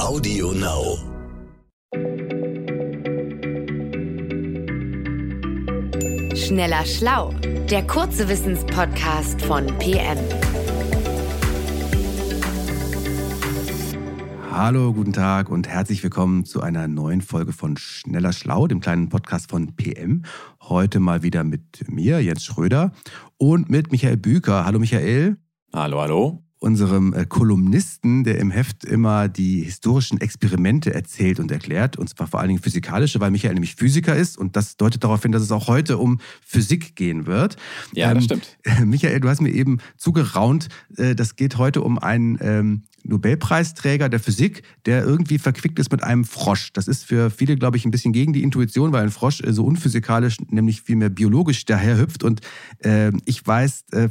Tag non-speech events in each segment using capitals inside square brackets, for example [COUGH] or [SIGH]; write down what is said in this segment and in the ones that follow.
Audio Now. Schneller Schlau, der kurze Wissenspodcast von PM. Hallo, guten Tag und herzlich willkommen zu einer neuen Folge von Schneller Schlau, dem kleinen Podcast von PM. Heute mal wieder mit mir, Jens Schröder, und mit Michael Büker. Hallo Michael. Hallo, hallo unserem äh, Kolumnisten, der im Heft immer die historischen Experimente erzählt und erklärt, und zwar vor allen Dingen physikalische, weil Michael nämlich Physiker ist und das deutet darauf hin, dass es auch heute um Physik gehen wird. Ja, das ähm, stimmt. [LAUGHS] Michael, du hast mir eben zugeraunt, äh, das geht heute um einen ähm, Nobelpreisträger der Physik, der irgendwie verquickt ist mit einem Frosch. Das ist für viele, glaube ich, ein bisschen gegen die Intuition, weil ein Frosch äh, so unphysikalisch, nämlich vielmehr biologisch daherhüpft. Und äh, ich weiß äh,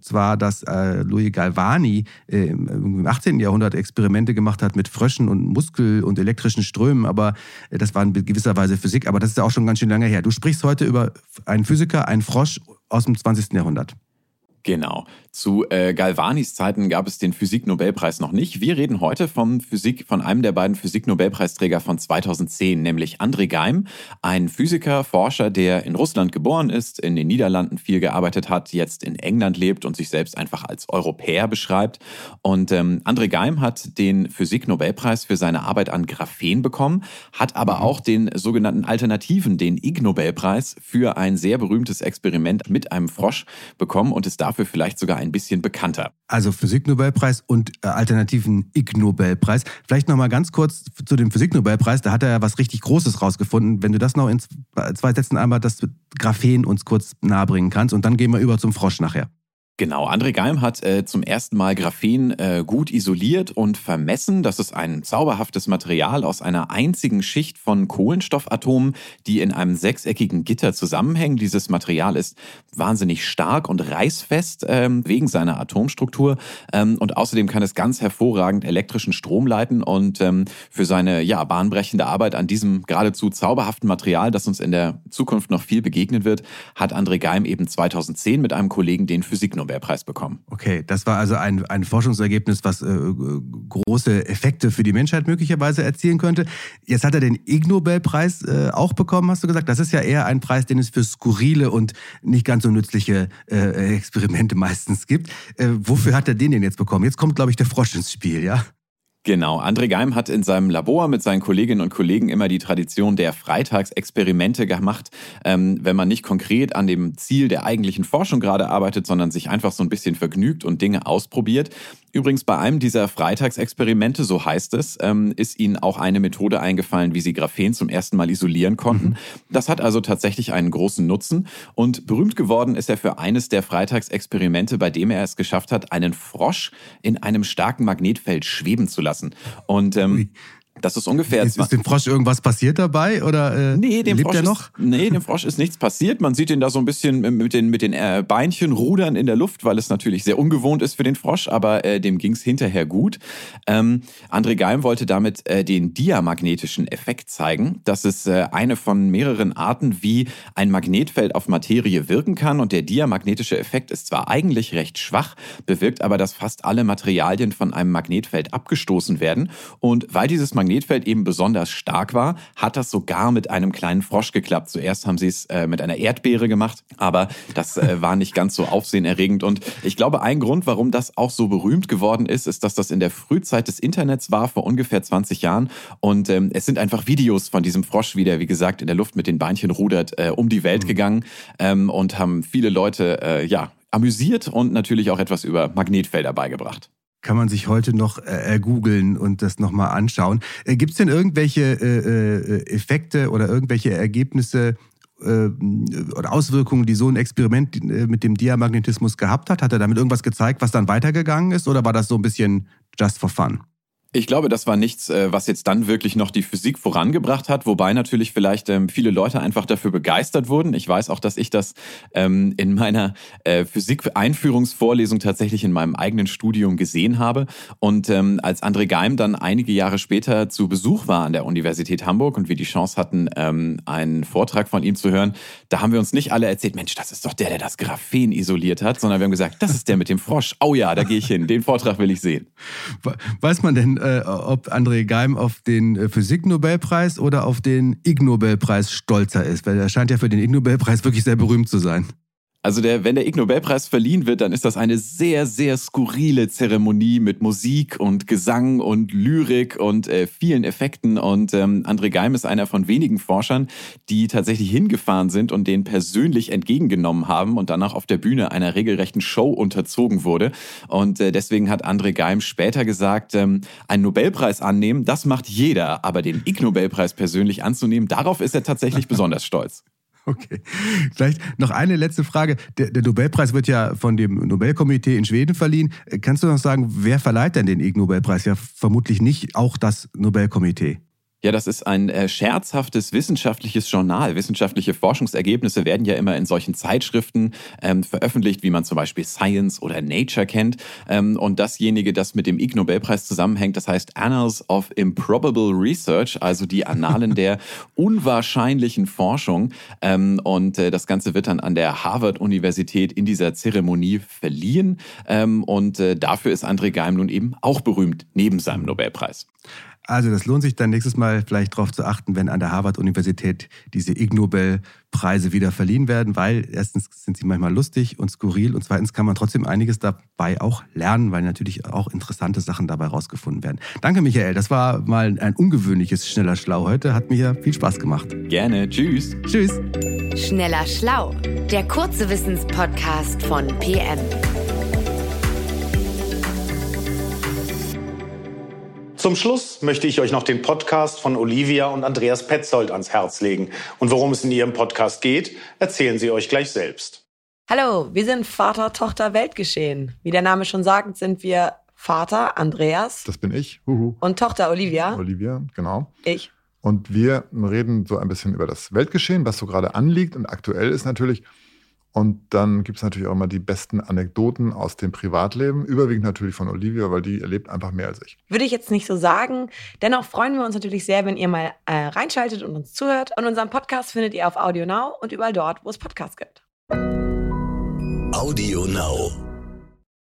zwar, dass äh, Louis Galvani äh, im 18. Jahrhundert Experimente gemacht hat mit Fröschen und Muskel- und elektrischen Strömen, aber äh, das war in gewisser Weise Physik. Aber das ist ja auch schon ganz schön lange her. Du sprichst heute über einen Physiker, einen Frosch aus dem 20. Jahrhundert. Genau. Zu äh, Galvanis Zeiten gab es den Physik-Nobelpreis noch nicht. Wir reden heute vom Physik, von einem der beiden Physik-Nobelpreisträger von 2010, nämlich André Geim, ein Physiker, Forscher, der in Russland geboren ist, in den Niederlanden viel gearbeitet hat, jetzt in England lebt und sich selbst einfach als Europäer beschreibt. Und ähm, André Geim hat den Physik-Nobelpreis für seine Arbeit an Graphen bekommen, hat aber mhm. auch den sogenannten Alternativen, den Ig-Nobelpreis für ein sehr berühmtes Experiment mit einem Frosch bekommen und ist dafür vielleicht sogar ein bisschen bekannter. Also Physiknobelpreis und äh, alternativen Ig-Nobelpreis. Vielleicht noch mal ganz kurz zu dem Physiknobelpreis. Da hat er ja was richtig Großes rausgefunden. Wenn du das noch in zwei Sätzen einmal das Graphen uns kurz nahebringen kannst und dann gehen wir über zum Frosch nachher. Genau, André Geim hat äh, zum ersten Mal Graphen äh, gut isoliert und vermessen. Das ist ein zauberhaftes Material aus einer einzigen Schicht von Kohlenstoffatomen, die in einem sechseckigen Gitter zusammenhängen. Dieses Material ist wahnsinnig stark und reißfest ähm, wegen seiner Atomstruktur ähm, und außerdem kann es ganz hervorragend elektrischen Strom leiten und ähm, für seine ja bahnbrechende Arbeit an diesem geradezu zauberhaften Material, das uns in der Zukunft noch viel begegnen wird, hat André Geim eben 2010 mit einem Kollegen den Physik Nobelpreis bekommen. Okay, das war also ein, ein Forschungsergebnis, was äh, große Effekte für die Menschheit möglicherweise erzielen könnte. Jetzt hat er den Ig Nobelpreis äh, auch bekommen, hast du gesagt. Das ist ja eher ein Preis, den es für skurrile und nicht ganz so nützliche äh, Experimente meistens gibt. Äh, wofür hat er den denn jetzt bekommen? Jetzt kommt, glaube ich, der Frosch ins Spiel, ja? Genau, André Geim hat in seinem Labor mit seinen Kolleginnen und Kollegen immer die Tradition der Freitagsexperimente gemacht, ähm, wenn man nicht konkret an dem Ziel der eigentlichen Forschung gerade arbeitet, sondern sich einfach so ein bisschen vergnügt und Dinge ausprobiert. Übrigens bei einem dieser Freitagsexperimente, so heißt es, ähm, ist ihnen auch eine Methode eingefallen, wie sie Graphen zum ersten Mal isolieren konnten. Mhm. Das hat also tatsächlich einen großen Nutzen und berühmt geworden ist er für eines der Freitagsexperimente, bei dem er es geschafft hat, einen Frosch in einem starken Magnetfeld schweben zu lassen. Und ähm, das ist ungefähr. Ist, ist dem Frosch irgendwas passiert dabei oder äh, nee, dem lebt Frosch er noch? Ist, nee, dem Frosch ist nichts passiert. Man sieht ihn da so ein bisschen mit den, mit den äh, Beinchen rudern in der Luft, weil es natürlich sehr ungewohnt ist für den Frosch, aber äh, dem ging es hinterher gut. Ähm, André Geim wollte damit äh, den diamagnetischen Effekt zeigen. Das ist äh, eine von mehreren Arten, wie ein Magnetfeld auf Materie wirken kann. Und der diamagnetische Effekt ist zwar eigentlich recht schwach, bewirkt aber, dass fast alle Materialien von einem Magnetfeld abgestoßen werden. Und weil dieses Magnetfeld Magnetfeld eben besonders stark war, hat das sogar mit einem kleinen Frosch geklappt. Zuerst haben sie es äh, mit einer Erdbeere gemacht, aber das äh, war nicht ganz so aufsehenerregend. Und ich glaube, ein Grund, warum das auch so berühmt geworden ist, ist, dass das in der Frühzeit des Internets war, vor ungefähr 20 Jahren. Und ähm, es sind einfach Videos von diesem Frosch, wie der, wie gesagt, in der Luft mit den Beinchen rudert, äh, um die Welt mhm. gegangen ähm, und haben viele Leute, äh, ja, amüsiert und natürlich auch etwas über Magnetfelder beigebracht kann man sich heute noch äh, googeln und das nochmal anschauen. Äh, Gibt es denn irgendwelche äh, äh, Effekte oder irgendwelche Ergebnisse äh, oder Auswirkungen, die so ein Experiment äh, mit dem Diamagnetismus gehabt hat? Hat er damit irgendwas gezeigt, was dann weitergegangen ist oder war das so ein bisschen just for fun? Ich glaube, das war nichts, äh, was jetzt dann wirklich noch die Physik vorangebracht hat, wobei natürlich vielleicht ähm, viele Leute einfach dafür begeistert wurden. Ich weiß auch, dass ich das ähm, in meiner äh, Physik-Einführungsvorlesung tatsächlich in meinem eigenen Studium gesehen habe. Und ähm, als André Geim dann einige Jahre später zu Besuch war an der Universität Hamburg und wir die Chance hatten, einen Vortrag von ihm zu hören, da haben wir uns nicht alle erzählt, Mensch, das ist doch der, der das Graphen isoliert hat, sondern wir haben gesagt, das ist der mit dem Frosch. Oh ja, da gehe ich hin, den Vortrag will ich sehen. Weiß man denn, äh, ob André Geim auf den äh, Physiknobelpreis oder auf den Ig Nobelpreis stolzer ist, weil er scheint ja für den Ig Nobelpreis wirklich sehr berühmt zu sein. Also der, wenn der Ig Nobelpreis verliehen wird, dann ist das eine sehr, sehr skurrile Zeremonie mit Musik und Gesang und Lyrik und äh, vielen Effekten. Und ähm, André Geim ist einer von wenigen Forschern, die tatsächlich hingefahren sind und den persönlich entgegengenommen haben und danach auf der Bühne einer regelrechten Show unterzogen wurde. Und äh, deswegen hat André Geim später gesagt, ähm, einen Nobelpreis annehmen, das macht jeder, aber den Ig Nobelpreis persönlich anzunehmen, darauf ist er tatsächlich [LAUGHS] besonders stolz. Okay. Vielleicht noch eine letzte Frage. Der, der, Nobelpreis wird ja von dem Nobelkomitee in Schweden verliehen. Kannst du noch sagen, wer verleiht denn den Ig Nobelpreis? Ja, vermutlich nicht auch das Nobelkomitee. Ja, das ist ein äh, scherzhaftes wissenschaftliches Journal. Wissenschaftliche Forschungsergebnisse werden ja immer in solchen Zeitschriften ähm, veröffentlicht, wie man zum Beispiel Science oder Nature kennt. Ähm, und dasjenige, das mit dem Ig Nobelpreis zusammenhängt, das heißt Annals of Improbable Research, also die Annalen der [LAUGHS] unwahrscheinlichen Forschung. Ähm, und äh, das Ganze wird dann an der Harvard-Universität in dieser Zeremonie verliehen. Ähm, und äh, dafür ist André Geim nun eben auch berühmt, neben seinem Nobelpreis. Also das lohnt sich dann nächstes Mal vielleicht darauf zu achten, wenn an der Harvard-Universität diese Ig Nobel-Preise wieder verliehen werden, weil erstens sind sie manchmal lustig und skurril und zweitens kann man trotzdem einiges dabei auch lernen, weil natürlich auch interessante Sachen dabei rausgefunden werden. Danke, Michael. Das war mal ein ungewöhnliches Schneller Schlau heute. Hat mir viel Spaß gemacht. Gerne. Tschüss. Tschüss. Schneller Schlau, der kurze Wissenspodcast von PM. Zum Schluss möchte ich euch noch den Podcast von Olivia und Andreas Petzold ans Herz legen. Und worum es in ihrem Podcast geht, erzählen sie euch gleich selbst. Hallo, wir sind Vater, Tochter, Weltgeschehen. Wie der Name schon sagt, sind wir Vater Andreas. Das bin ich. Huhu. Und Tochter Olivia. Olivia, genau. Ich. Und wir reden so ein bisschen über das Weltgeschehen, was so gerade anliegt und aktuell ist natürlich. Und dann gibt es natürlich auch immer die besten Anekdoten aus dem Privatleben, überwiegend natürlich von Olivia, weil die erlebt einfach mehr als ich. Würde ich jetzt nicht so sagen. Dennoch freuen wir uns natürlich sehr, wenn ihr mal äh, reinschaltet und uns zuhört. Und unseren Podcast findet ihr auf Audio Now und überall dort, wo es Podcasts gibt. Audio Now.